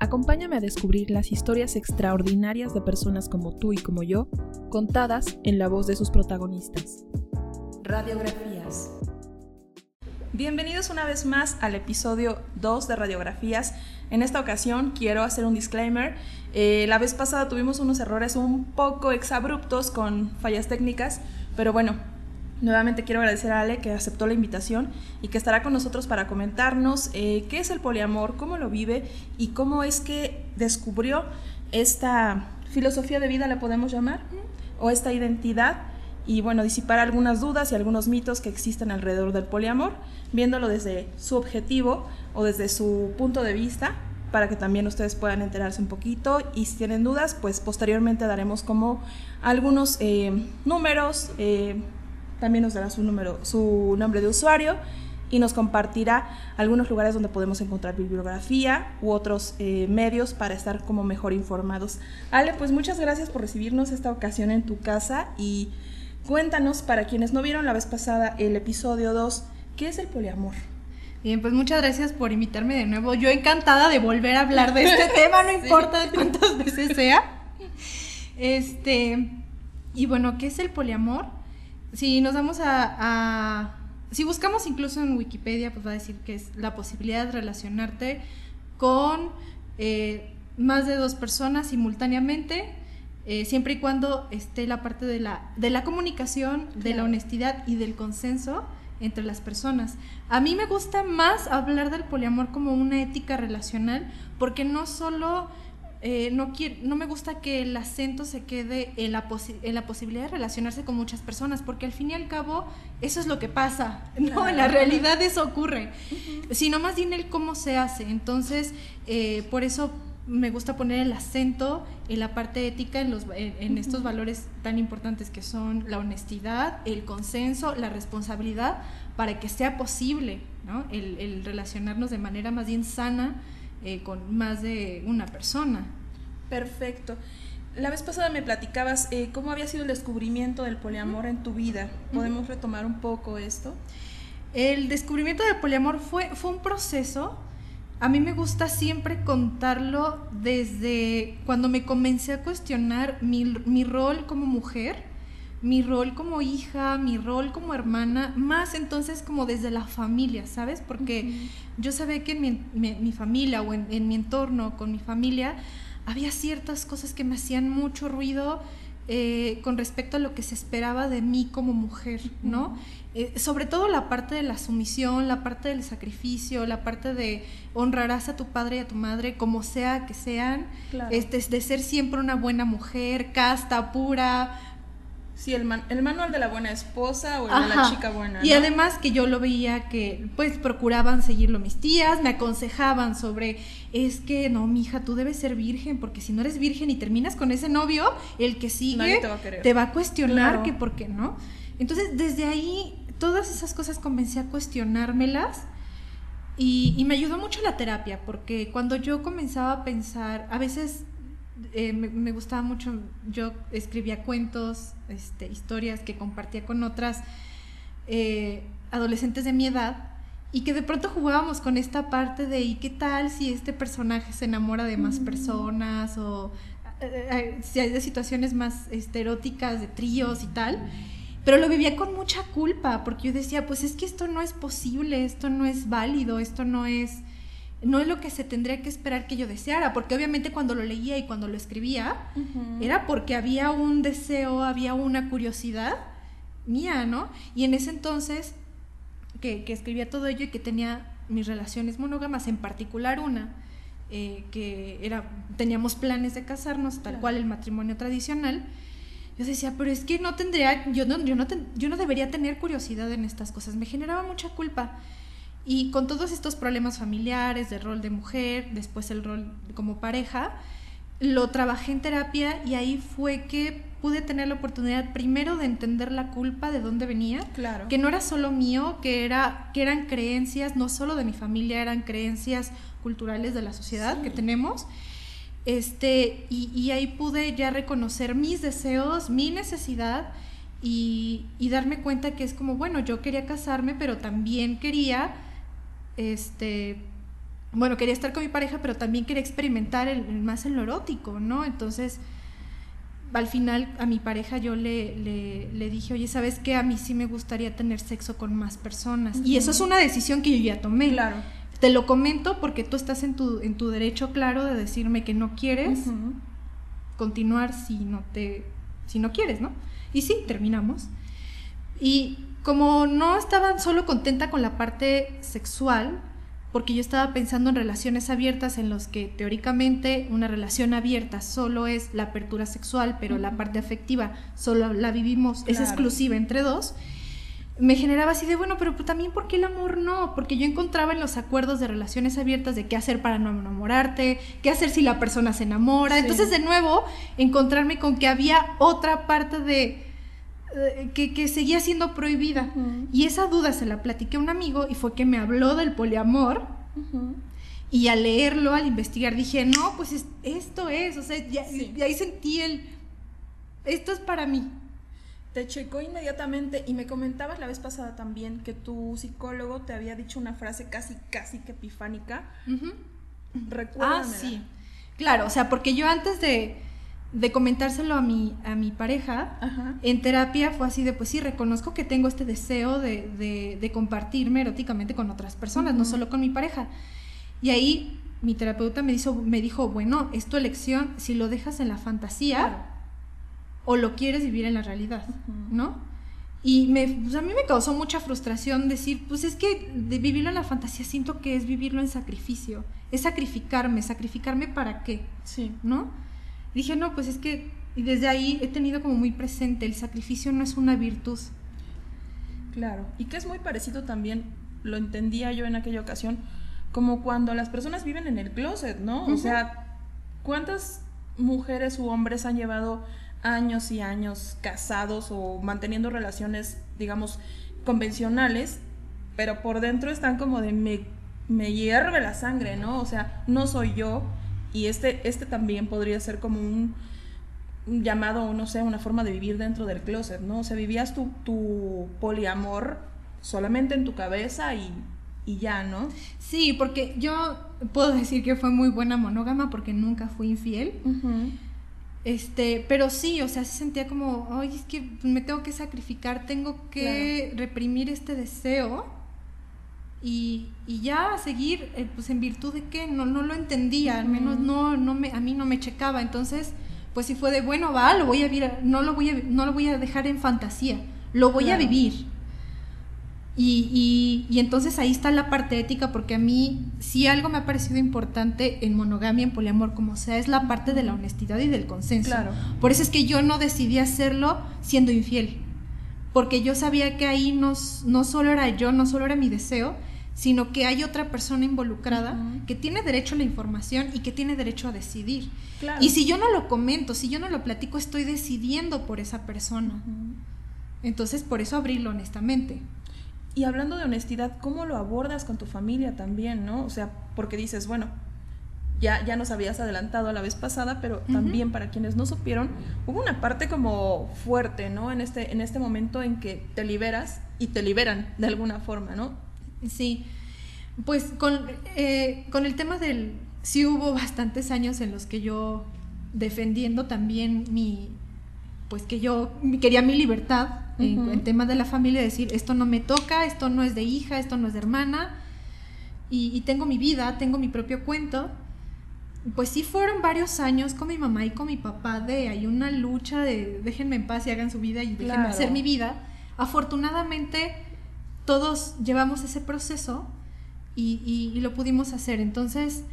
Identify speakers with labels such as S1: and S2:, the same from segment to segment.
S1: Acompáñame a descubrir las historias extraordinarias de personas como tú y como yo, contadas en la voz de sus protagonistas. Radiografías. Bienvenidos una vez más al episodio 2 de Radiografías. En esta ocasión quiero hacer un disclaimer. Eh, la vez pasada tuvimos unos errores un poco exabruptos con fallas técnicas, pero bueno, Nuevamente quiero agradecer a Ale que aceptó la invitación y que estará con nosotros para comentarnos eh, qué es el poliamor, cómo lo vive y cómo es que descubrió esta filosofía de vida, la podemos llamar, o esta identidad, y bueno, disipar algunas dudas y algunos mitos que existen alrededor del poliamor, viéndolo desde su objetivo o desde su punto de vista, para que también ustedes puedan enterarse un poquito y si tienen dudas, pues posteriormente daremos como algunos eh, números, eh, también nos dará su, número, su nombre de usuario y nos compartirá algunos lugares donde podemos encontrar bibliografía u otros eh, medios para estar como mejor informados. Ale, pues muchas gracias por recibirnos esta ocasión en tu casa y cuéntanos para quienes no vieron la vez pasada el episodio 2, ¿qué es el poliamor?
S2: Bien, pues muchas gracias por invitarme de nuevo. Yo encantada de volver a hablar de este tema, no importa cuántas veces sea. Este, y bueno, ¿qué es el poliamor? Si nos vamos a, si buscamos incluso en Wikipedia, pues va a decir que es la posibilidad de relacionarte con eh, más de dos personas simultáneamente, eh, siempre y cuando esté la parte de la, de la comunicación, de la honestidad y del consenso entre las personas. A mí me gusta más hablar del poliamor como una ética relacional, porque no solo eh, no, no me gusta que el acento se quede en la, en la posibilidad de relacionarse con muchas personas, porque al fin y al cabo eso es lo que pasa, ¿no? En la realidad eso ocurre, sino más bien el cómo se hace. Entonces, eh, por eso me gusta poner el acento en la parte ética, en, los, en, estos valores tan importantes que son la honestidad, el consenso, la responsabilidad, para que sea posible ¿no? el, el relacionarnos de manera más bien sana eh, con más de una persona.
S1: Perfecto. La vez pasada me platicabas eh, cómo había sido el descubrimiento del poliamor en tu vida. ¿Podemos retomar un poco esto?
S2: El descubrimiento del poliamor fue, fue un proceso. A mí me gusta siempre contarlo desde cuando me comencé a cuestionar mi, mi rol como mujer mi rol como hija, mi rol como hermana, más entonces como desde la familia, ¿sabes? Porque yo sabía que en mi, familia o en, mi entorno con mi familia había ciertas cosas que me hacían mucho ruido eh, con respecto a lo que se esperaba de mí como mujer, ¿no? Eh, sobre todo la parte de la sumisión, la parte del sacrificio, la parte de honrarás a tu padre y a tu madre como sea que sean, este, de ser siempre una buena mujer, casta, pura,
S1: Sí, el, el manual de la buena esposa o el de la chica buena.
S2: Y además que yo lo veía que pues procuraban seguirlo mis tías, me aconsejaban sobre, es que no, mija, tú debes ser virgen, porque si no eres virgen y terminas con ese novio, el que sigue te va a, cuestionar que por qué no. Entonces, desde ahí, todas esas cosas comencé a cuestionármelas. Y, y me ayudó mucho la terapia, porque cuando yo comenzaba a pensar, a veces eh, me, gustaba mucho, yo escribía cuentos, este, historias que compartía con otras eh, adolescentes de mi edad y que de pronto jugábamos con esta parte de ¿y qué tal si este personaje se enamora de más mm. personas o eh, si hay de situaciones más este, eróticas, de tríos y tal? Pero lo vivía con mucha culpa porque yo decía, pues es que esto no es posible, esto no es válido, esto no es no es lo que se tendría que esperar que yo deseara, porque obviamente cuando lo leía y cuando lo escribía, era porque había un deseo, había una curiosidad mía, ¿no? Y en ese entonces, que, escribía todo ello y que tenía mis relaciones monógamas, en particular una, eh, que era, teníamos planes de casarnos, tal cual el matrimonio tradicional, yo decía, pero es que no tendría, yo no, yo no, yo no debería tener curiosidad en estas cosas, me generaba mucha culpa. Y con todos estos problemas familiares, de rol de mujer, después el rol como pareja, lo trabajé en terapia y ahí fue que pude tener la oportunidad primero de entender la culpa de dónde venía,
S1: claro.
S2: que no era solo mío, que era que eran creencias no solo de mi familia, eran creencias culturales de la sociedad que tenemos. Este, y, y, ahí pude ya reconocer mis deseos, mi necesidad y, y darme cuenta que es como, bueno, yo quería casarme, pero también quería este, bueno, quería estar con mi pareja, pero también quería experimentar el, más en lo erótico, ¿no? Entonces, al final a mi pareja yo le, le, dije, oye, ¿sabes qué? A mí sí me gustaría tener sexo con más personas. Y eso es una decisión que yo ya tomé.
S1: Claro.
S2: Te lo comento porque tú estás en tu, en tu derecho claro de decirme que no quieres continuar si no te, si no quieres, ¿no? Y sí, terminamos. Y como no estaba solo contenta con la parte sexual, porque yo estaba pensando en relaciones abiertas en los que teóricamente una relación abierta solo es la apertura sexual, pero la parte afectiva solo la vivimos, es exclusiva entre dos, me generaba así de, bueno, pero también ¿por qué el amor no? Porque yo encontraba en los acuerdos de relaciones abiertas de qué hacer para no enamorarte, qué hacer si la persona se enamora. Entonces, de nuevo, encontrarme con que había otra parte de eh, que, seguía siendo prohibida. Y esa duda se la platiqué a un amigo y fue que me habló del poliamor. Y al leerlo, al investigar, dije, no, pues esto es, o sea, ya, y ahí sentí el, esto es para mí.
S1: Te checó inmediatamente y me comentabas la vez pasada también que tu psicólogo te había dicho una frase casi, casi que epifánica.
S2: Ah, sí. Claro, o sea, porque yo antes de, de comentárselo a mi, a mi pareja, en terapia fue así de, pues sí, reconozco que tengo este deseo de, de, compartirme eróticamente con otras personas, no solo con mi pareja. Y ahí mi terapeuta me, hizo, me dijo, bueno, es tu elección, si lo dejas en la fantasía o lo quieres vivir en la realidad, ¿no? Y me, pues a mí me causó mucha frustración decir, pues es que de vivirlo en la fantasía siento que es vivirlo en sacrificio, es sacrificarme, sacrificarme para qué,
S1: sí.
S2: ¿no? Dije, no, pues es que, y desde ahí he tenido como muy presente, el sacrificio no es una virtud.
S1: Claro, y que es muy parecido también, lo entendía yo en aquella ocasión, como cuando las personas viven en el closet, ¿no? O sea, ¿cuántas mujeres u hombres han llevado años y años casados o manteniendo relaciones, digamos, convencionales, pero por dentro están como de me, me hierve la sangre, ¿no? O sea, no soy yo, y este, este también podría ser como un, llamado, no sé, una forma de vivir dentro del closet, ¿no? O sea, vivías tu, tu poliamor solamente en tu cabeza y, ya, ¿no?
S2: Sí, porque yo puedo decir que fue muy buena monógama porque nunca fui infiel. Este, pero sí, o sea, se sentía como, ay, es que me tengo que sacrificar, tengo que reprimir este deseo y, y ya seguir, eh, pues en virtud de que no, no lo entendía, al menos no, no me, a mí no me checaba, entonces, pues si fue de, bueno, va, lo voy a vivir, no lo voy a, no lo voy a dejar en fantasía, lo voy a vivir. Y, y, y, entonces ahí está la parte ética, porque a mí, si algo me ha parecido importante en monogamia, en poliamor, como sea, es la parte de la honestidad y del consenso.
S1: Claro.
S2: Por eso es que yo no decidí hacerlo siendo infiel, porque yo sabía que ahí no, no solo era yo, no solo era mi deseo, sino que hay otra persona involucrada que tiene derecho a la información y que tiene derecho a decidir. Y si yo no lo comento, si yo no lo platico, estoy decidiendo por esa persona. Entonces, por eso abrirlo honestamente.
S1: Y hablando de honestidad, ¿cómo lo abordas con tu familia también, no? O sea, porque dices, bueno, ya, ya nos habías adelantado la vez pasada, pero también para quienes no supieron, hubo una parte como fuerte, ¿no? En este, en este momento en que te liberas y te liberan de alguna forma, ¿no?
S2: Sí, pues con, eh, con el tema del... Sí hubo bastantes años en los que yo defendiendo también mi... Pues que yo quería mi libertad en, tema de la familia, decir, esto no me toca, esto no es de hija, esto no es de hermana, y, tengo mi vida, tengo mi propio cuento. Pues sí fueron varios años con mi mamá y con mi papá de hay una lucha de déjenme en paz y hagan su vida y déjenme hacer mi vida. Afortunadamente todos llevamos ese proceso y, lo pudimos hacer. Entonces,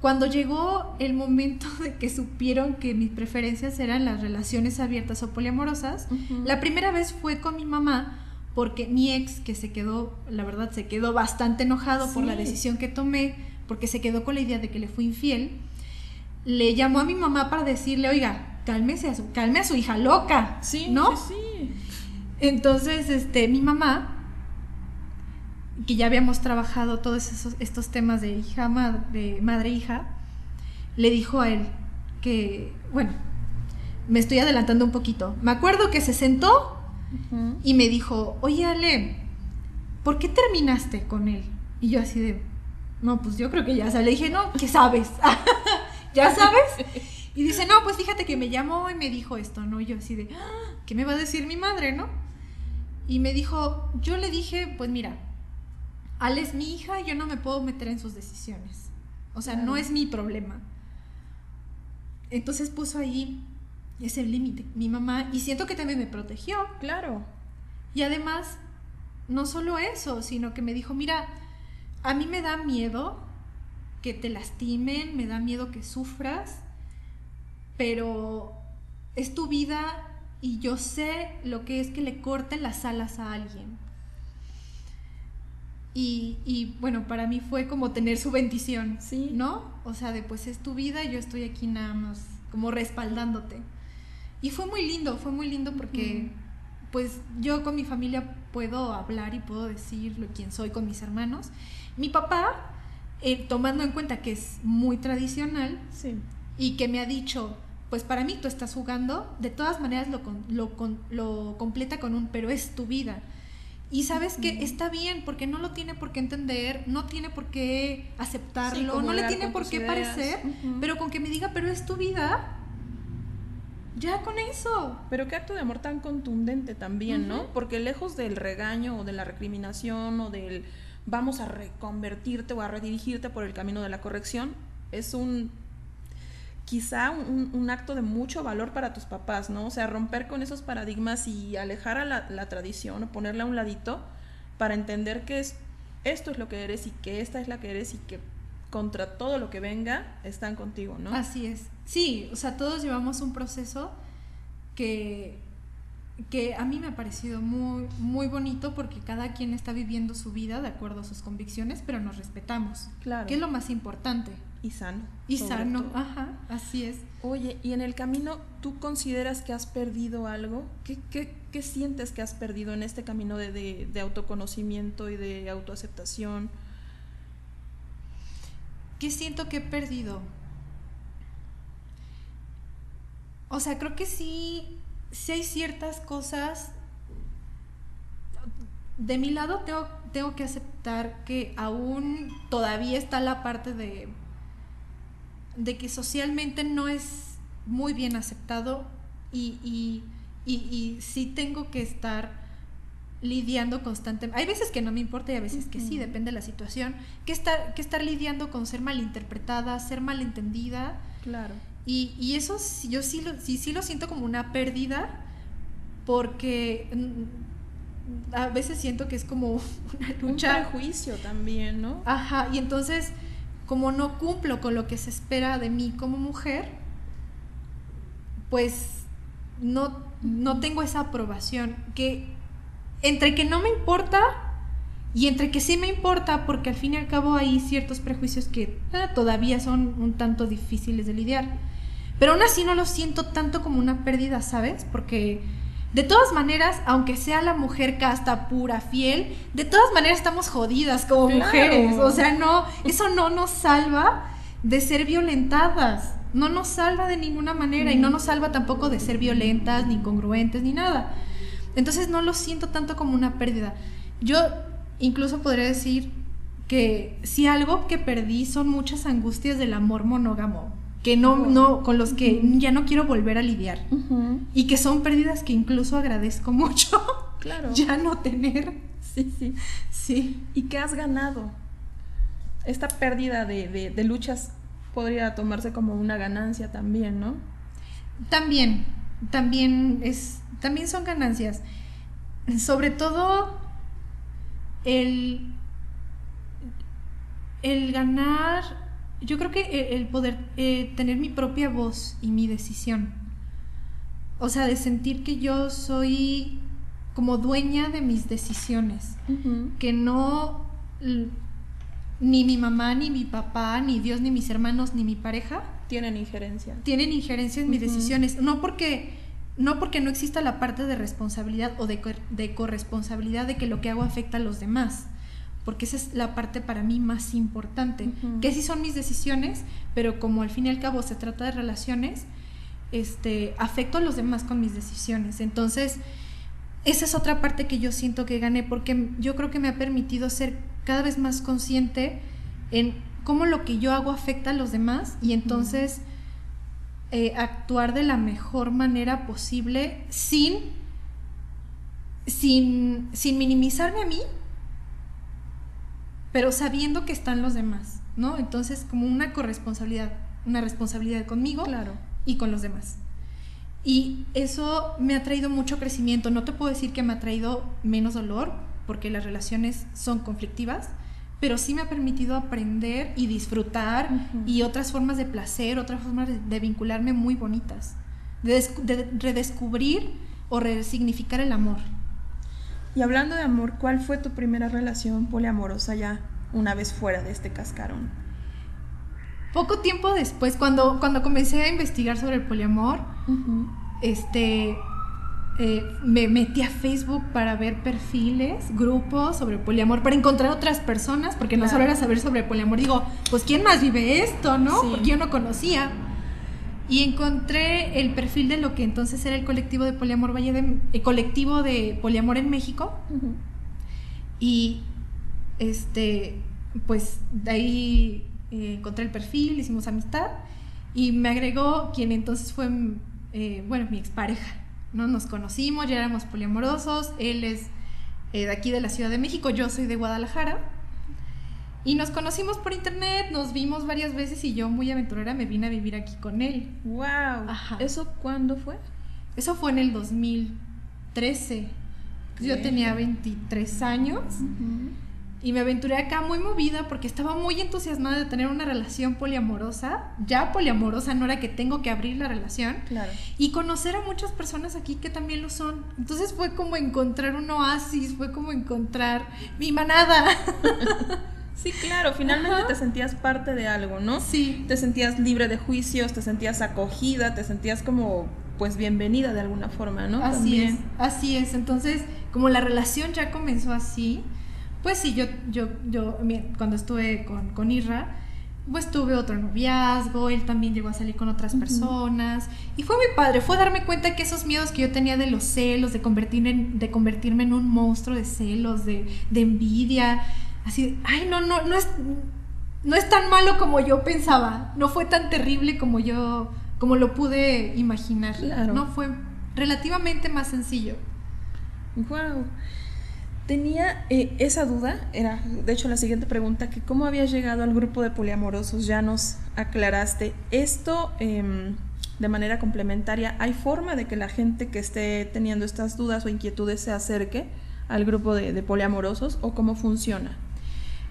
S2: cuando llegó el momento de que supieron que mis preferencias eran las relaciones abiertas o poliamorosas, la primera vez fue con mi mamá porque mi ex, que se quedó, la verdad, se quedó bastante enojado por la decisión que tomé, porque se quedó con la idea de que le fui infiel, le llamó a mi mamá para decirle, oiga, cálmese a su, calme a su hija loca,
S1: sí,
S2: ¿no?
S1: Sí, sí.
S2: Entonces, este, mi mamá que ya habíamos trabajado todos esos, estos temas de hija, madre, madre, hija, le dijo a él que, bueno, me estoy adelantando un poquito. Me acuerdo que se sentó y me dijo, oye Ale, ¿por qué terminaste con él? Y yo así de, no, pues yo creo que ya, o le dije, no, ¿qué sabes? ¿Ya sabes? Y dice, no, pues fíjate que me llamó y me dijo esto, ¿no? Y yo así de, ah, ¿qué me va a decir mi madre, no? Y me dijo, yo le dije, pues mira, Al es mi hija, yo no me puedo meter en sus decisiones. O sea, no es mi problema. Entonces puso ahí ese límite, mi mamá, y siento que también me protegió.
S1: Claro.
S2: Y además, no solo eso, sino que me dijo, mira, a mí me da miedo que te lastimen, me da miedo que sufras, pero es tu vida y yo sé lo que es que le corten las alas a alguien. Y, bueno, para mí fue como tener su bendición,
S1: sí.
S2: ¿no? O sea, de pues es tu vida, yo estoy aquí nada más como respaldándote. Y fue muy lindo, fue muy lindo porque pues yo con mi familia puedo hablar y puedo decir lo, quién soy con mis hermanos. Mi papá, eh, tomando en cuenta que es muy tradicional
S1: sí.
S2: y que me ha dicho, pues para mí tú estás jugando, de todas maneras lo, lo, lo completa con un, pero es tu vida. Y sabes que está bien, porque no lo tiene por qué entender, no tiene por qué aceptarlo, no le tiene por qué parecer, pero con que me diga, pero es tu vida, ya con eso.
S1: Pero qué acto de amor tan contundente también, ¿no? Porque lejos del regaño o de la recriminación o del vamos a reconvertirte o a redirigirte por el camino de la corrección, es un quizá un, acto de mucho valor para tus papás, ¿no? O sea, romper con esos paradigmas y alejar a la, tradición o ponerla a un ladito para entender que es, esto es lo que eres y que esta es la que eres y que contra todo lo que venga están contigo, ¿no?
S2: Así es. Sí, o sea, todos llevamos un proceso que, que a mí me ha parecido muy, muy bonito porque cada quien está viviendo su vida de acuerdo a sus convicciones, pero nos respetamos.
S1: Claro.
S2: Que es lo más importante.
S1: Y sano.
S2: Y sano, ajá, así es.
S1: Oye, ¿y en el camino tú consideras que has perdido algo? ¿Qué, qué, sientes que has perdido en este camino de, de, autoconocimiento y de autoaceptación?
S2: ¿Qué siento que he perdido? O sea, creo que sí, sí hay ciertas cosas. De mi lado tengo, tengo que aceptar que aún todavía está la parte de de que socialmente no es muy bien aceptado y, y, y, sí tengo que estar lidiando constantemente. Hay veces que no me importa y a veces que sí, depende de la situación. Que estar, que estar lidiando con ser malinterpretada, ser malentendida.
S1: Claro.
S2: Y, y eso yo sí lo, sí, sí lo siento como una pérdida porque mm, a veces siento que es como una lucha.
S1: Un prejuicio también, ¿no?
S2: Ajá, y entonces como no cumplo con lo que se espera de mí como mujer, pues no, no tengo esa aprobación. Que entre que no me importa y entre que sí me importa, porque al fin y al cabo hay ciertos prejuicios que eh, todavía son un tanto difíciles de lidiar. Pero aún así no lo siento tanto como una pérdida, ¿sabes? Porque de todas maneras, aunque sea la mujer casta, pura, fiel, de todas maneras estamos jodidas como mujeres. O sea, no, eso no nos salva de ser violentadas. No nos salva de ninguna manera y no nos salva tampoco de ser violentas, ni incongruentes, ni nada. Entonces no lo siento tanto como una pérdida. Yo incluso podría decir que si algo que perdí son muchas angustias del amor monógamo que no, no, con los que ya no quiero volver a lidiar. Y que son pérdidas que incluso agradezco mucho.
S1: Claro.
S2: ya no tener.
S1: Sí, sí.
S2: Sí.
S1: ¿Y qué has ganado? Esta pérdida de, de, luchas podría tomarse como una ganancia también, ¿no?
S2: También, también es, también son ganancias. Sobre todo el, el ganar yo creo que el poder eh, tener mi propia voz y mi decisión. O sea, de sentir que yo soy como dueña de mis decisiones. Que no ni mi mamá, ni mi papá, ni Dios, ni mis hermanos, ni mi pareja
S1: tienen injerencia.
S2: Tienen injerencia en mis decisiones. No porque, no porque no exista la parte de responsabilidad o de, de corresponsabilidad de que lo que hago afecta a los demás porque esa es la parte para mí más importante, que sí son mis decisiones, pero como al fin y al cabo se trata de relaciones, este, afecto a los demás con mis decisiones. Entonces, esa es otra parte que yo siento que gané, porque yo creo que me ha permitido ser cada vez más consciente en cómo lo que yo hago afecta a los demás y entonces eh, actuar de la mejor manera posible sin, sin, sin minimizarme a mí, pero sabiendo que están los demás, ¿no? Entonces como una corresponsabilidad, una responsabilidad conmigo claro. y con los demás. Y eso me ha traído mucho crecimiento. No te puedo decir que me ha traído menos dolor, porque las relaciones son conflictivas, pero sí me ha permitido aprender y disfrutar y otras formas de placer, otras formas de, vincularme muy bonitas, de, redescubrir o resignificar el amor.
S1: Y hablando de amor, ¿cuál fue tu primera relación poliamorosa ya una vez fuera de este cascarón?
S2: Poco tiempo después, cuando, cuando comencé a investigar sobre el poliamor, este, eh, me metí a Facebook para ver perfiles, grupos sobre poliamor, para encontrar otras personas, porque no solo era saber sobre poliamor, digo, pues ¿quién más vive esto, no? Porque yo no conocía. Y encontré el perfil de lo que entonces era el colectivo de poliamor Valle de, el colectivo de poliamor en México. Y este, pues de ahí eh, encontré el perfil, hicimos amistad y me agregó quien entonces fue eh, bueno, mi expareja, ¿no? Nos conocimos, ya éramos poliamorosos, él es eh, de aquí de la Ciudad de México, yo soy de Guadalajara. Y nos conocimos por internet, nos vimos varias veces y yo muy aventurera me vine a vivir aquí con él.
S1: ¡Wow! ¿Eso cuándo fue?
S2: Eso fue en el 2013. Yo tenía 23 años. Y me aventuré acá muy movida porque estaba muy entusiasmada de tener una relación poliamorosa. Ya poliamorosa, no era que tengo que abrir la relación. Claro. Y conocer a muchas personas aquí que también lo son. Entonces fue como encontrar un oasis, fue como encontrar mi manada.
S1: Sí, claro, finalmente te sentías parte de algo, ¿no?
S2: Sí.
S1: Te sentías libre de juicios, te sentías acogida, te sentías como, pues, bienvenida de alguna forma, ¿no?
S2: Así es, así es. Entonces, como la relación ya comenzó así, pues sí, yo, yo, yo cuando estuve con, con Irra, pues tuve otro noviazgo, él también llegó a salir con otras personas y fue muy padre, fue darme cuenta que esos miedos que yo tenía de los celos, de, convertirme en, de convertirme en un monstruo de celos, de, de envidia, así, ay, no, no, no es, no es tan malo como yo pensaba, no fue tan terrible como yo, como lo pude imaginar, no fue relativamente más sencillo.
S1: Wow tenía eh, esa duda, era de hecho la siguiente pregunta, que cómo habías llegado al grupo de poliamorosos, ya nos aclaraste. Esto, em, de manera complementaria, ¿hay forma de que la gente que esté teniendo estas dudas o inquietudes se acerque al grupo de, poliamorosos o cómo funciona?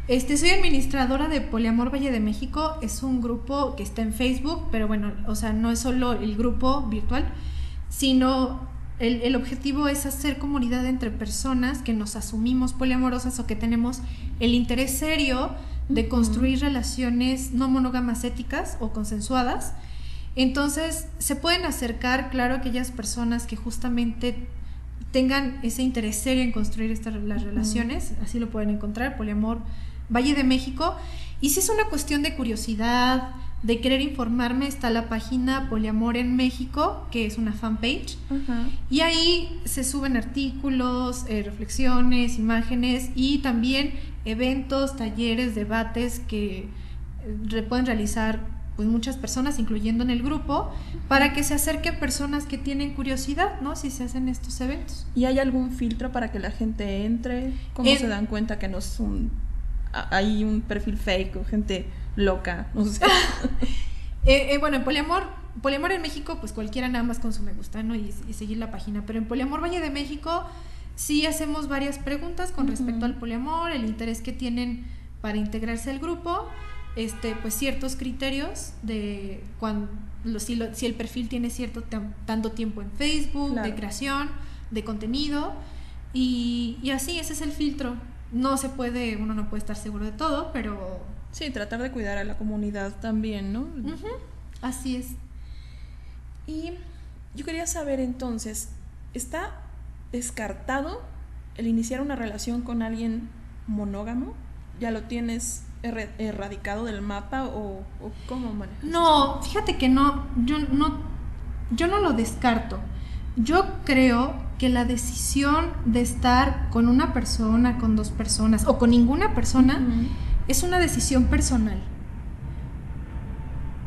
S2: Este, soy administradora de Poliamor Valle de México, es un grupo que está en Facebook, pero bueno, o sea, no es solo el grupo virtual, sino el, objetivo es hacer comunidad entre personas que nos asumimos poliamorosas o que tenemos el interés serio de construir relaciones no monógamas éticas o consensuadas. Entonces, se pueden acercar, claro, aquellas personas que justamente tengan ese interés serio en construir estas las relaciones, así lo pueden encontrar, Poliamor Valle de México. Y si es una cuestión de curiosidad, de querer informarme está la página Poliamor en México, que es una fanpage. Y ahí se suben artículos, eh, reflexiones, imágenes y también eventos, talleres, debates que eh, pueden realizar pues muchas personas, incluyendo en el grupo, para que se acerquen personas que tienen curiosidad, ¿no? Si se hacen estos eventos.
S1: ¿Y hay algún filtro para que la gente entre? ¿Cómo se dan cuenta que no es un hay un perfil fake o gente loca, no sé.
S2: Eh, eh, bueno, en Poliamor, Poliamor en México, pues cualquiera nada más con su me gusta, ¿no? Y, seguir la página. Pero en Poliamor Valle de México sí hacemos varias preguntas con respecto al poliamor, el interés que tienen para integrarse al grupo, este, pues ciertos criterios de cuando, si, si, el perfil tiene cierto tanto tiempo en Facebook, de creación, de contenido, y, y así, ese es el filtro. No se puede, uno no puede estar seguro de todo, pero
S1: Sí, tratar de cuidar a la comunidad también, ¿no?
S2: Así es.
S1: Y yo quería saber entonces, ¿está descartado el iniciar una relación con alguien monógamo? ¿Ya lo tienes erradicado del mapa o, cómo manejas?
S2: No, fíjate que no, yo no, yo no lo descarto. Yo creo que la decisión de estar con una persona, con dos personas o con ninguna persona es una decisión personal.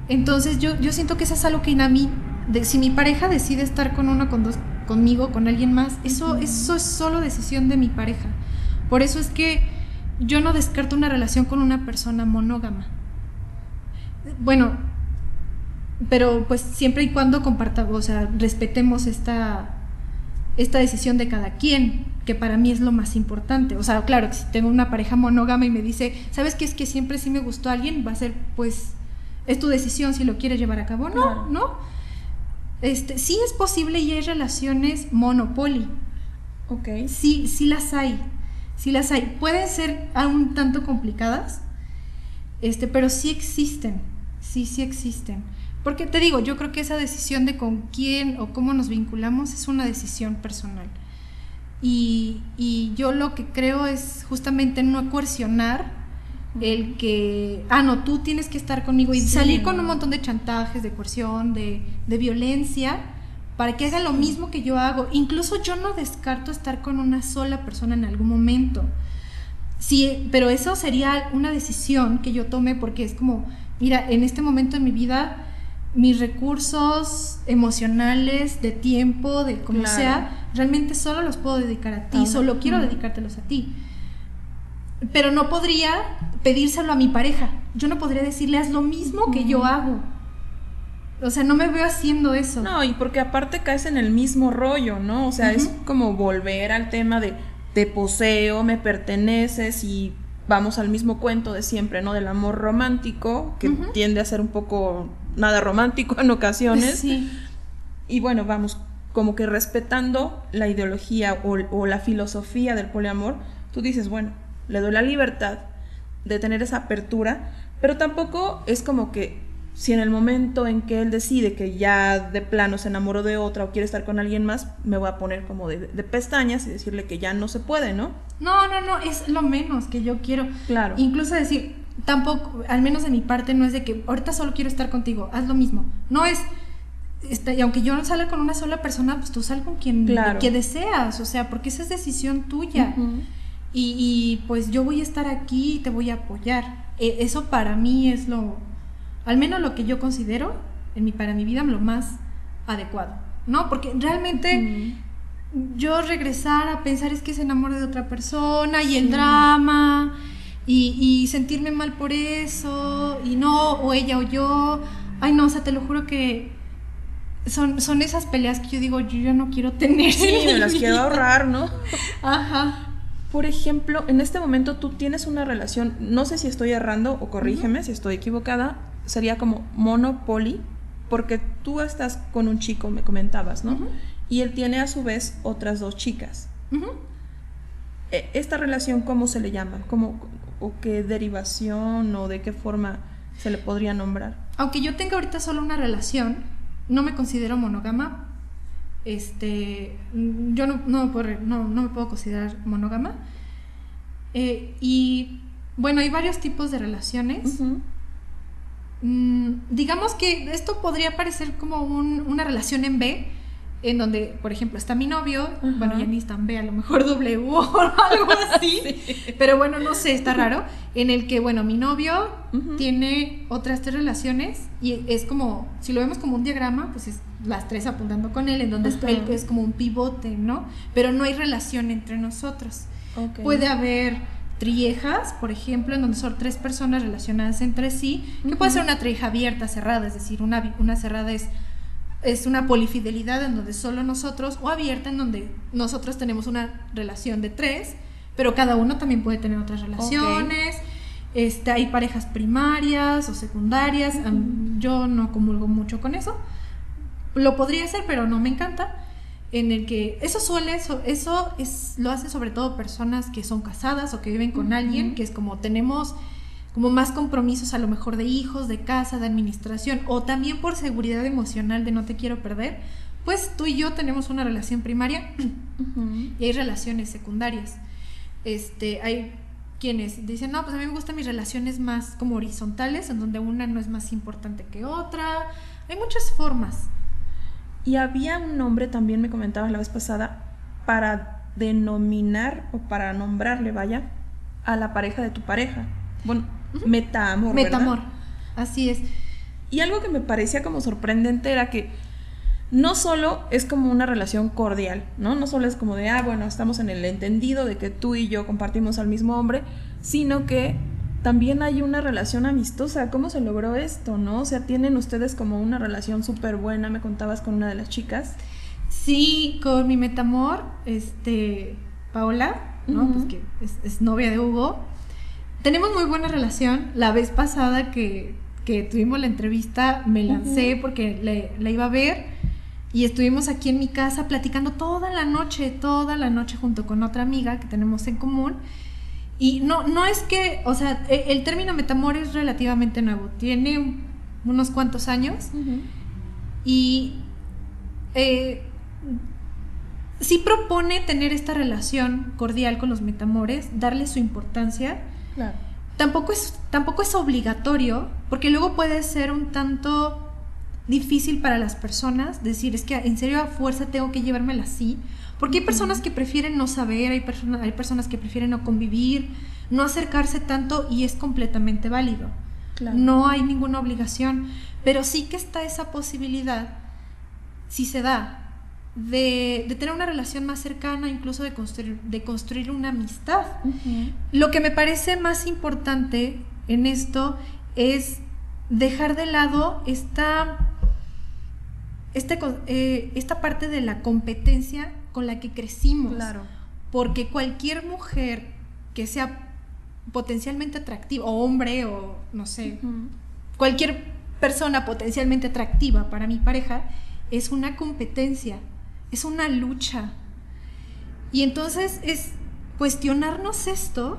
S2: Entonces yo, yo siento que eso es algo que a mí, de, si mi pareja decide estar con uno, con dos, conmigo, con alguien más, eso, eso es solo decisión de mi pareja. Por eso es que yo no descarto una relación con una persona monógama. Bueno, pero pues siempre y cuando compartamos, o sea, respetemos esta, esta decisión de cada quien, que para mí es lo más importante. O sea, claro, si tengo una pareja monógama y me dice, ¿sabes qué? Es que siempre sí me gustó a alguien, va a ser, pues, es tu decisión si lo quieres llevar a cabo. No, no. Este, sí es posible y hay relaciones monopoli.
S1: Ok.
S2: Sí, sí las hay. Sí las hay. Pueden ser un tanto complicadas, este, pero sí existen. Sí, sí existen. Porque te digo, yo creo que esa decisión de con quién o cómo nos vinculamos es una decisión personal. Y, y yo lo que creo es justamente no coercionar el que, ah, no, tú tienes que estar conmigo y salir con un montón de chantajes, de coerción, de, de violencia, para que haga lo mismo que yo hago. Incluso yo no descarto estar con una sola persona en algún momento. Sí, pero eso sería una decisión que yo tome porque es como, mira, en este momento de mi vida, mis recursos emocionales, de tiempo, de como sea, realmente solo los puedo dedicar a ti, solo quiero dedicártelos a ti pero no podría pedírselo a mi pareja. Yo no podría decirle, haz lo mismo que yo hago. O sea, no me veo haciendo eso.
S1: No, y porque aparte caes en el mismo rollo, ¿no? O sea, es como volver al tema de te poseo, me perteneces y vamos al mismo cuento de siempre, ¿no? Del amor romántico, que tiende a ser un poco nada romántico en ocasiones. Sí. Y bueno, vamos, como que respetando la ideología o, o la filosofía del poliamor, tú dices, bueno, le doy la libertad de tener esa apertura, pero tampoco es como que si en el momento en que él decide que ya de plano se enamoró de otra o quiere estar con alguien más, me voy a poner como de, pestañas y decirle que ya no se puede, ¿no?
S2: No, no, no, es lo menos que yo quiero.
S1: Claro.
S2: Incluso decir, tampoco, al menos de mi parte, no es de que ahorita solo quiero estar contigo, haz lo mismo. No es, este, y aunque yo no salga con una sola persona, pues tú sal con quien que deseas, o sea, porque esa es decisión tuya. Y, pues yo voy a estar aquí y te voy a apoyar. E, eso para mí es lo, al menos lo que yo considero en mi, para mi vida lo más adecuado, ¿no? Porque realmente yo regresar a pensar es que se enamora de otra persona y el drama y, y, sentirme mal por eso y no, o ella o yo, ay no, o sea, te lo juro que son, son esas peleas que yo digo, yo ya no quiero tener.
S1: Sí, me las quiero ahorrar, ¿no?
S2: Ajá.
S1: Por ejemplo, en este momento tú tienes una relación, no sé si estoy errando o corrígeme si estoy equivocada, sería como monopoly, porque tú estás con un chico, me comentabas, ¿no? Y él tiene a su vez otras dos chicas. E, ¿Esta relación cómo se le llama? ¿Cómo, ¿O qué derivación o de qué forma se le podría nombrar?
S2: Aunque yo tenga ahorita solo una relación, no me considero monógama este, yo no, no, me puedo considerar monógama. Eh, y bueno, hay varios tipos de relaciones. Mm, digamos que esto podría parecer como una relación en B, en donde, por ejemplo, está mi novio, bueno, ya ni en B, a lo mejor W o algo así, pero bueno, no sé, está raro, en el que, bueno, mi novio tiene otras tres relaciones y es como, si lo vemos como un diagrama, pues es las tres apuntando con él, en donde él es como un pivote, ¿no? Pero no hay relación entre nosotros. Puede haber triejas, por ejemplo, en donde son tres personas relacionadas entre sí, que puede ser una trieja abierta, cerrada, es decir, una, una cerrada es, es una polifidelidad en donde solo nosotros, o abierta en donde nosotros tenemos una relación de tres, pero cada uno también puede tener otras relaciones. Este, hay parejas primarias o secundarias, yo no comulgo mucho con eso, lo podría hacer, pero no me encanta. En el que eso suele, eso, eso es, lo hacen sobre todo personas que son casadas o que viven con alguien, que es como tenemos como más compromisos a lo mejor de hijos, de casa, de administración, o también por seguridad emocional de no te quiero perder, pues tú y yo tenemos una relación primaria y hay relaciones secundarias. Este, hay quienes dicen, no, pues a mí me gustan mis relaciones más como horizontales, en donde una no es más importante que otra. Hay muchas formas.
S1: Y había un nombre, también me comentabas la vez pasada, para denominar o para nombrarle, vaya, a la pareja de tu pareja. Bueno, metamor.
S2: Metamor, así es.
S1: Y algo que me parecía como sorprendente era que no solo es como una relación cordial, ¿no? No solo es como de, ah, bueno, estamos en el entendido de que tú y yo compartimos al mismo hombre, sino que también hay una relación amistosa. ¿Cómo se logró esto, no? O sea, tienen ustedes como una relación súper buena, me contabas con una de las chicas.
S2: Sí, con mi metamor, este, Paola, ¿no? Pues que es, novia de Hugo. Tenemos muy buena relación. La vez pasada que, tuvimos la entrevista, me lancé porque le, la iba a ver y estuvimos aquí en mi casa platicando toda la noche, toda la noche junto con otra amiga que tenemos en común. Y no, no es que, o sea, e, el término metamor es relativamente nuevo, tiene unos cuantos años y eh, sí propone tener esta relación cordial con los metamores, darle su importancia. Tampoco es, tampoco es obligatorio, porque luego puede ser un tanto difícil para las personas decir, es que en serio a fuerza tengo que llevármela así, porque hay personas que prefieren no saber, hay, hay personas que prefieren no convivir, no acercarse tanto y es completamente válido. No hay ninguna obligación, pero sí que está esa posibilidad, si se da, de, tener una relación más cercana, incluso de construir, de construir una amistad. Lo que me parece más importante en esto es dejar de lado esta, este, eh, esta parte de la competencia con la que crecimos.
S1: Claro.
S2: Porque cualquier mujer que sea potencialmente atractiva, o hombre, o no sé, cualquier persona potencialmente atractiva para mi pareja, es una competencia es una lucha. Y entonces es cuestionarnos esto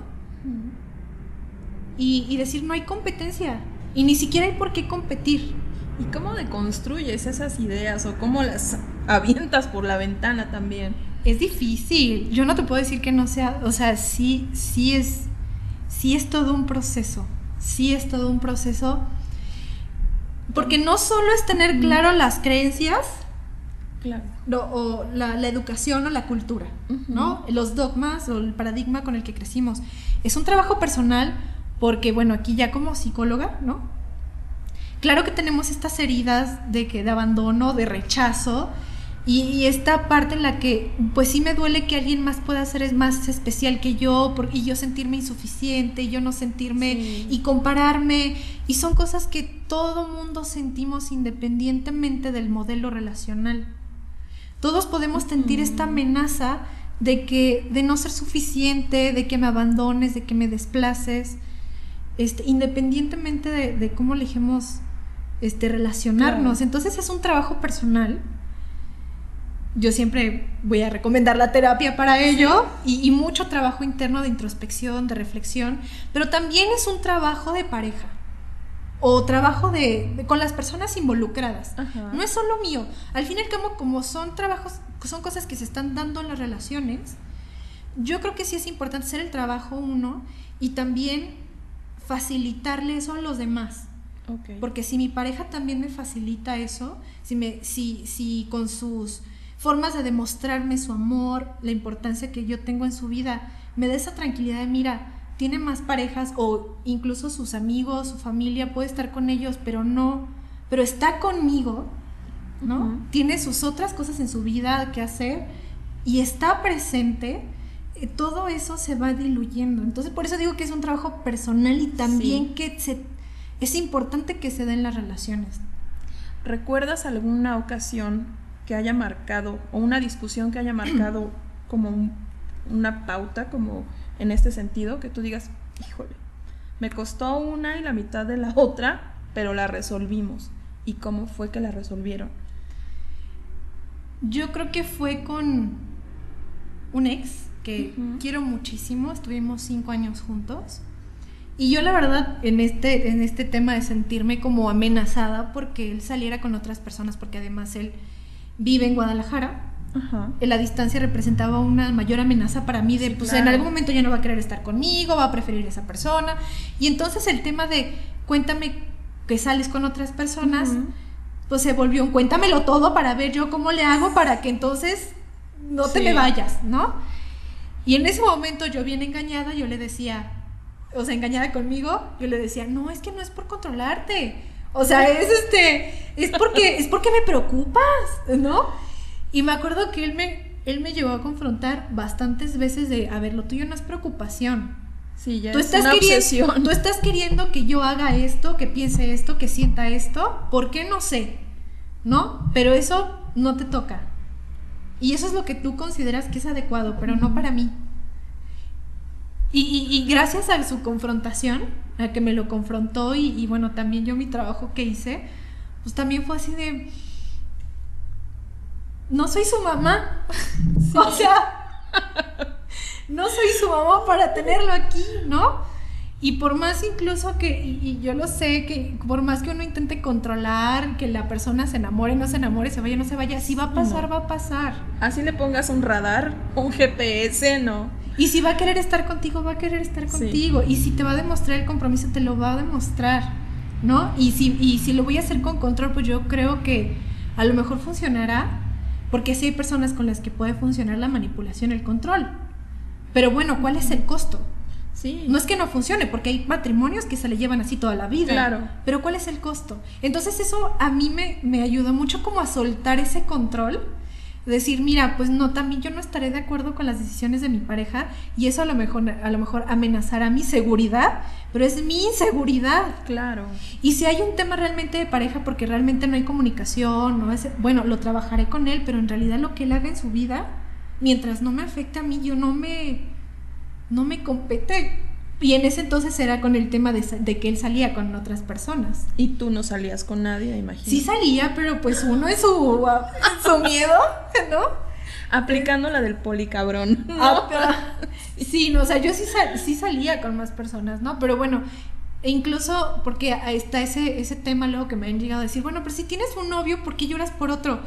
S2: y, decir, no hay competencia y ni siquiera hay por qué competir.
S1: ¿Y cómo deconstruyes esas ideas o cómo las avientas por la ventana también?
S2: Es difícil. Yo no te puedo decir que no sea, o sea, sí, sí es, sí es todo un proceso. Sí es todo un proceso. Porque no solo es tener claro las creencias,
S1: Claro.
S2: o la, educación o la cultura, ¿no? Los dogmas o el paradigma con el que crecimos. Es un trabajo personal porque, bueno, aquí ya como psicóloga, ¿no? Claro que tenemos estas heridas de, que, de abandono, de rechazo, y, esta parte en la que, pues sí me duele que alguien más pueda ser más especial que yo, y yo sentirme insuficiente, y yo no sentirme, y compararme, y son cosas que todo mundo sentimos independientemente del modelo relacional. Todos podemos sentir esta amenaza de que de no ser suficiente, de que me abandones, de que me desplaces, este, independientemente de, cómo elegimos este, relacionarnos. Entonces es un trabajo personal. Yo siempre voy a recomendar la terapia para ello y, y mucho trabajo interno de introspección, de reflexión, pero también es un trabajo de pareja o trabajo de, con las personas involucradas. No es solo mío. Al fin y al cabo, como son trabajos, son cosas que se están dando en las relaciones, yo creo que sí es importante hacer el trabajo uno y también facilitarle eso a los demás. Porque si mi pareja también me facilita eso, si, me, si, si con sus formas de demostrarme su amor, la importancia que yo tengo en su vida, me da esa tranquilidad de, mira, tiene más parejas o incluso sus amigos, su familia, puede estar con ellos, pero no, pero está conmigo, ¿no? Tiene sus otras cosas en su vida que hacer y está presente, eh, todo eso se va diluyendo. Entonces, por eso digo que es un trabajo personal y también que se, es importante que se den las relaciones.
S1: ¿Recuerdas alguna ocasión que haya marcado o una discusión que haya marcado como una pauta, como en este sentido, que tú digas, híjole, me costó una y la mitad de la otra, pero la resolvimos. ¿Y cómo fue que la resolvieron?
S2: Yo creo que fue con un ex que quiero muchísimo, estuvimos cinco años juntos. Y yo la verdad en este, en este tema de sentirme como amenazada porque él saliera con otras personas, porque además él vive en Guadalajara, la distancia representaba una mayor amenaza para mí de, pues en algún momento ya no va a querer estar conmigo, va a preferir esa persona. Y entonces el tema de, cuéntame que sales con otras personas, pues se volvió un cuéntamelo todo para ver yo cómo le hago para que entonces no te me vayas, ¿no? Y en ese momento yo bien engañada, yo le decía, o sea, engañada conmigo, yo le decía, no, es que no es por controlarte. O sea, es este, es porque, es porque me preocupas, ¿no? Y me acuerdo que él me, él me llevó a confrontar bastantes veces de, a ver, lo tuyo no es preocupación.
S1: Sí, ya
S2: tú
S1: es
S2: estás
S1: una obsesión.
S2: Tú estás queriendo que yo haga esto, que piense esto, que sienta esto. ¿Por qué no sé? ¿No? Pero eso no te toca. Y eso es lo que tú consideras que es adecuado, pero no para mí. Y, y- y gracias a su confrontación, a que me lo confrontó y, y bueno, también yo mi trabajo que hice, pues también fue así de... No soy su mamá. o sea, no soy su mamá para tenerlo aquí, ¿no? Y por más incluso que, y, y yo lo sé, que por más que uno intente controlar, que la persona se enamore, no se enamore, se vaya, no se vaya, si va a pasar,
S1: No.
S2: va a pasar.
S1: Así le pongas un radar, un GPS, no.
S2: Y si va a querer estar contigo, va a querer estar
S1: Sí.
S2: contigo. Y si te va a demostrar el compromiso, te lo va a demostrar, ¿no? Y si, y si lo voy a hacer con control, pues yo creo que a lo mejor funcionará, porque sí hay personas con las que puede funcionar la manipulación, el control. Pero bueno, ¿cuál es el costo?
S1: Sí.
S2: No es que no funcione, porque hay matrimonios que se le llevan así toda la vida.
S1: Claro.
S2: Pero ¿cuál es el costo? Entonces eso a mí me, me ayudó mucho como a soltar ese control. Decir, mira, pues no, también yo no estaré de acuerdo con las decisiones de mi pareja y eso a lo mejor, a lo mejor amenazará mi seguridad, pero es mi inseguridad.
S1: Claro.
S2: Y si hay un tema realmente de pareja porque realmente no hay comunicación, no es, bueno, lo trabajaré con él, pero en realidad lo que él haga en su vida, mientras no me afecte a mí, yo no me, no me compete. Y en ese entonces era con el tema de, de que él salía con otras personas.
S1: Y tú no salías con nadie, imagino.
S2: Sí salía, pero pues uno es su, su miedo, ¿no?
S1: Aplicando la del policabrón. ¿no?
S2: Ah, sí, no, o sea, yo sí, sal- sí salía con más personas, ¿no? Pero bueno, e incluso porque está ese, ese tema luego que me han llegado a decir, bueno, pero si tienes un novio, ¿por qué lloras por otro?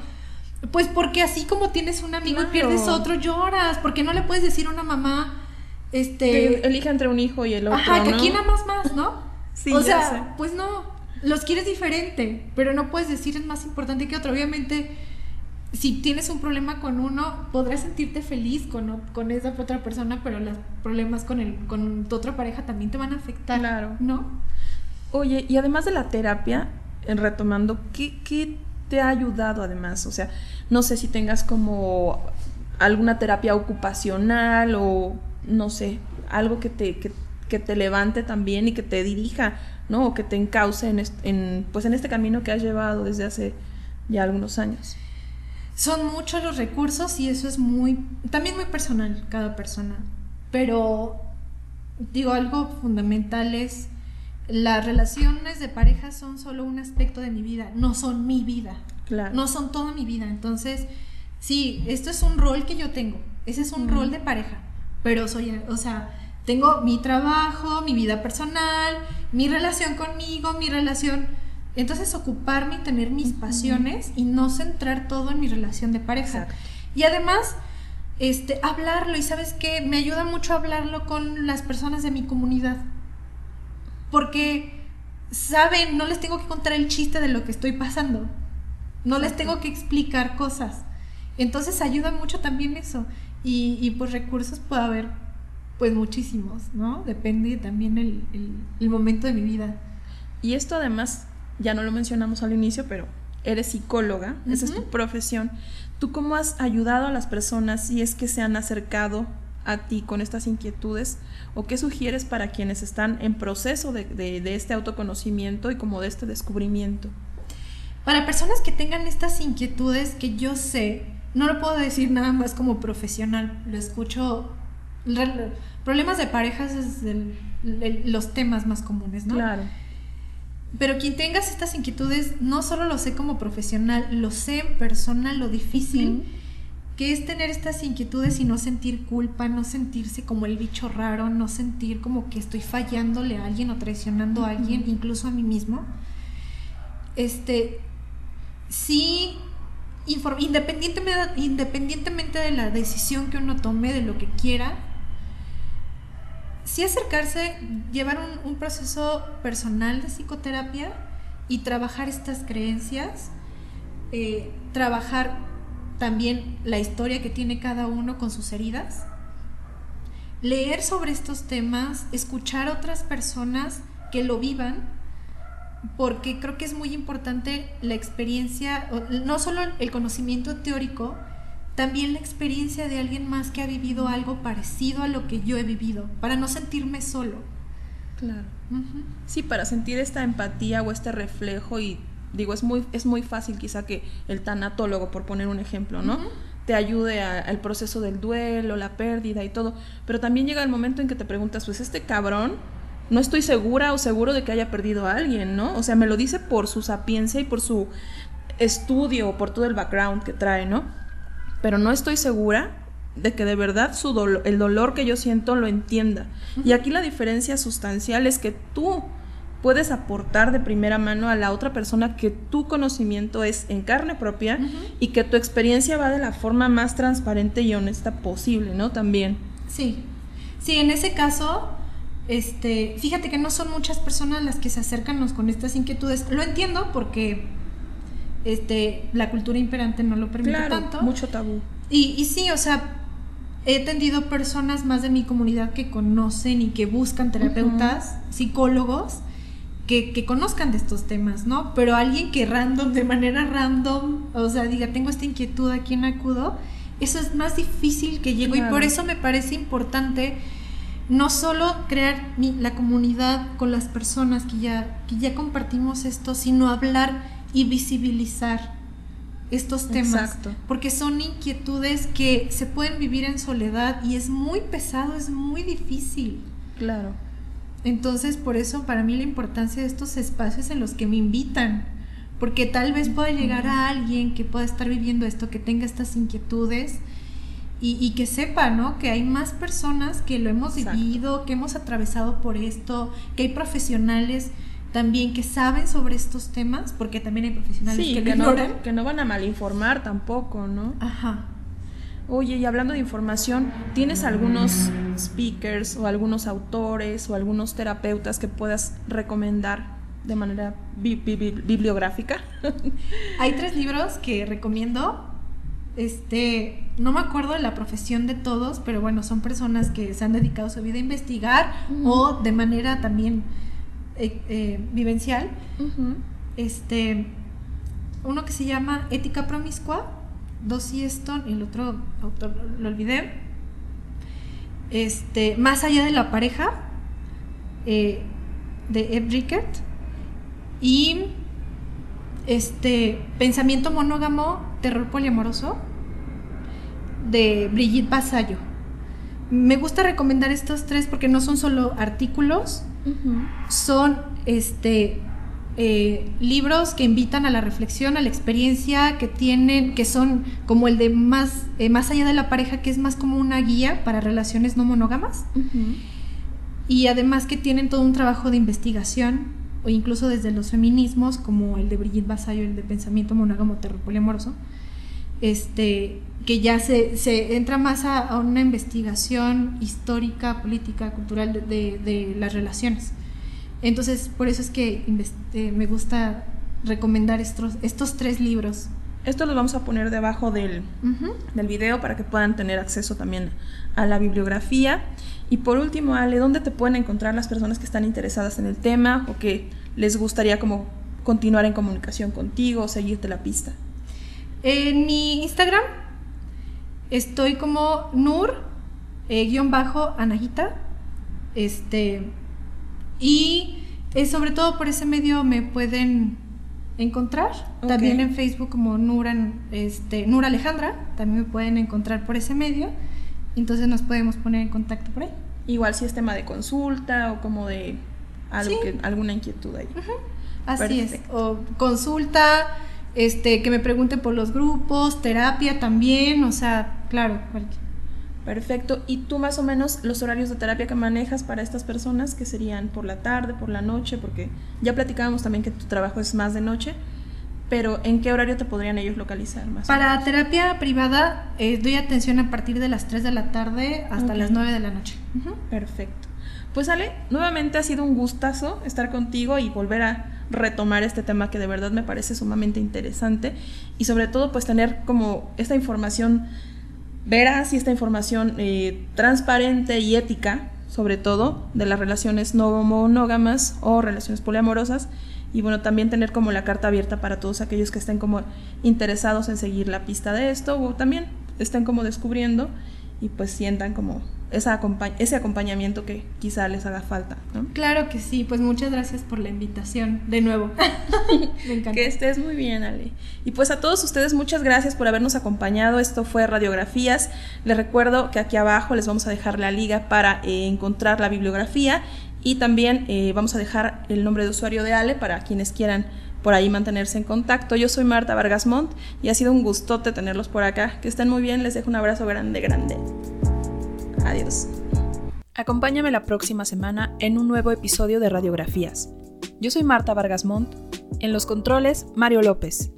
S2: Pues porque así como tienes un amigo
S1: Claro.
S2: y pierdes otro, lloras. Porque no le puedes decir a una mamá, este...
S1: elija entre un hijo y el otro.
S2: Ajá, que
S1: ¿no?
S2: aquí amas más, ¿no?
S1: Sí,
S2: o
S1: ya
S2: sea,
S1: sé.
S2: pues no, los quieres diferente, pero no puedes decir es más importante que otro. Obviamente, si tienes un problema con uno, podrás sentirte feliz con, con esa otra persona, pero los problemas con, el, con tu otra pareja también te van a afectar.
S1: Claro.
S2: ¿No?
S1: Oye, y además de la terapia, en retomando, ¿qué, qué te ha ayudado además? O sea, no sé si tengas como alguna terapia ocupacional o no sé, algo que te, que, que te levante también y que te dirija, ¿no? O que te encauce en, est- en, pues en este camino que has llevado desde hace ya algunos años.
S2: Son muchos los recursos y eso es muy, también muy personal, cada persona. Pero, digo, algo fundamental es, las relaciones de pareja son solo un aspecto de mi vida, no son mi vida.
S1: Claro.
S2: No son toda mi vida. Entonces, sí, esto es un rol que yo tengo. Ese es un rol de pareja. Pero soy, o sea, tengo mi trabajo, mi vida personal, mi relación conmigo, mi relación. Entonces, ocuparme y tener mis
S1: Ujú.
S2: pasiones y no centrar todo en mi relación de pareja.
S1: Exacto.
S2: Y además, este, hablarlo. Y sabes qué, me ayuda mucho hablarlo con las personas de mi comunidad. Porque saben, no les tengo que contar el chiste de lo que estoy pasando. No les
S1: Exacto.
S2: tengo que explicar cosas. Entonces ayuda mucho también eso. Y, y pues recursos puede haber pues muchísimos, ¿no? Depende también el, el- el momento de mi vida.
S1: Y esto además, ya no lo mencionamos al inicio, pero eres psicóloga, esa es tu profesión. ¿Tú cómo has ayudado a las personas si es que se han acercado a ti con estas inquietudes? ¿O qué sugieres para quienes están en proceso de, de- de este autoconocimiento y como de este descubrimiento?
S2: Para personas que tengan estas inquietudes que yo sé, no lo puedo decir nada más como profesional, lo escucho. re- Problemas de parejas es el- el- los temas más comunes, ¿no?
S1: Claro.
S2: Pero quien tengas estas inquietudes, no solo lo sé como profesional, lo sé en persona, lo difícil que es tener estas inquietudes y no sentir culpa, no sentirse como el bicho raro, no sentir como que estoy fallándole a alguien o traicionando a alguien, incluso a mí mismo. Este, sí, independientemente, independientemente de la decisión que uno tome, de lo que quiera, sí acercarse, llevar un, proceso personal de psicoterapia y trabajar estas creencias, eh, trabajar también la historia que tiene cada uno con sus heridas, leer sobre estos temas, escuchar a otras personas que lo vivan, porque creo que es muy importante la experiencia, no solo el conocimiento teórico, también la experiencia de alguien más que ha vivido algo parecido a lo que yo he vivido, para no sentirme solo.
S1: Claro. Sí, para sentir esta empatía o este reflejo y digo, es muy, es muy fácil quizá que el tanatólogo, por poner un ejemplo, ¿no? Te ayude al proceso del duelo, la pérdida y todo, pero también llega el momento en que te preguntas, pues este cabrón, no estoy segura o seguro de que haya perdido a alguien, ¿no? O sea, me lo dice por su sapiencia y por su estudio o por todo el background que trae, ¿no? Pero no estoy segura de que de verdad su el dolor que yo siento lo entienda. Y aquí la diferencia sustancial es que tú puedes aportar de primera mano a la otra persona que tu conocimiento es en carne propia y que tu experiencia va de la forma más transparente y honesta posible, ¿no? También.
S2: Sí. Sí, en ese caso, este, fíjate que no son muchas personas las que se acercan con estas inquietudes. Lo entiendo porque este, la cultura imperante no lo permite claro, tanto.
S1: Mucho tabú.
S2: Y, y sí, o sea, he atendido personas más de mi comunidad que conocen y que buscan terapeutas, psicólogos, que, conozcan de estos temas, ¿no? Pero alguien que random, de manera random, o sea, diga, tengo esta inquietud, ¿a quién acudo? Eso es más difícil que llego y por eso me parece importante no solo crear la comunidad con las personas que ya, que ya compartimos esto, sino hablar y visibilizar estos temas. Exacto. Porque son inquietudes que se pueden vivir en soledad y es muy pesado, es muy difícil.
S1: Claro.
S2: Entonces, por eso para mí la importancia de estos espacios en los que me invitan, porque tal vez pueda llegar a alguien que pueda estar viviendo esto, que tenga estas inquietudes y, que sepa, ¿no? Que hay más personas que lo hemos vivido, que hemos atravesado por esto, que hay profesionales también que saben sobre estos temas, porque también hay profesionales que,
S1: que, no, que no van a malinformar tampoco, ¿no?
S2: Ajá.
S1: Oye, y hablando de información, ¿tienes algunos speakers o algunos autores o algunos terapeutas que puedas recomendar de manera bibliográfica?
S2: Hay tres libros que recomiendo. Este, no me acuerdo de la profesión de todos, pero bueno, son personas que se han dedicado su vida a investigar o de manera también eh, eh, vivencial. Este, uno que se llama Ética Promiscua Dossie Stone y el otro autor lo olvidé. Este, Más allá de la pareja, eh, de Ed Rickert. Y este, Pensamiento monógamo, terror poliamoroso, de Brigitte Basayo. Me gusta recomendar estos tres porque no son solo artículos, son este, eh, libros que invitan a la reflexión, a la experiencia, que tienen, que son como el de más, eh, más allá de la pareja, que es más como una guía para relaciones no monógamas. Y además que tienen todo un trabajo de investigación, o incluso desde los feminismos, como el de Brigitte Basayo, el de pensamiento monógamo terror poliamoroso, este, que ya se, se entra más a, una investigación histórica, política, cultural de, de las relaciones. Entonces, por eso es que eh, me gusta recomendar estos, estos tres libros.
S1: Esto los vamos a poner debajo del, del video para que puedan tener acceso también a la bibliografía. Y por último, Ale, ¿dónde te pueden encontrar las personas que están interesadas en el tema o que les gustaría como continuar en comunicación contigo o seguirte la pista?
S2: En mi Instagram estoy como nur, eh, guion bajo, anagita. Este, y eh, sobre todo por ese medio me pueden encontrar. También en Facebook como Nura, este, Nura Alejandra, también me pueden encontrar por ese medio. Entonces nos podemos poner en contacto por ahí.
S1: Igual si es tema de consulta o como de algo que, alguna inquietud ahí.
S2: Así es. O consulta, este, que me pregunten por los grupos, terapia también, o sea, claro, cualquier.
S1: Perfecto. ¿Y tú más o menos los horarios de terapia que manejas para estas personas, que serían por la tarde, por la noche? Porque ya platicábamos también que tu trabajo es más de noche, pero ¿en qué horario te podrían ellos localizar más?
S2: Para terapia privada eh, doy atención a partir de las 3 de la tarde hasta las 9 de la noche.
S1: Perfecto. Pues Ale, nuevamente ha sido un gustazo estar contigo y volver a retomar este tema que de verdad me parece sumamente interesante y sobre todo pues tener como esta información veraz y esta información eh, transparente y ética, sobre todo, de las relaciones no monógamas o relaciones poliamorosas. Y bueno, también tener como la carta abierta para todos aquellos que estén como interesados en seguir la pista de esto o también estén como descubriendo y pues sientan como esa ese acompañamiento que quizá les haga falta. ¿no?
S2: Claro que sí, pues muchas gracias por la invitación de nuevo.
S1: Me encanta. Que estés muy bien, Ale. Y pues a todos ustedes muchas gracias por habernos acompañado. Esto fue Radiografías. Les recuerdo que aquí abajo les vamos a dejar la liga para eh, encontrar la bibliografía y también eh, vamos a dejar el nombre de usuario de Ale para quienes quieran por ahí mantenerse en contacto. Yo soy Marta Vargas Montt y ha sido un gustote tenerlos por acá. Que estén muy bien, les dejo un abrazo grande, grande. Adiós. Acompáñame la próxima semana en un nuevo episodio de Radiografías. Yo soy Marta Vargas Montt. En los controles, Mario López.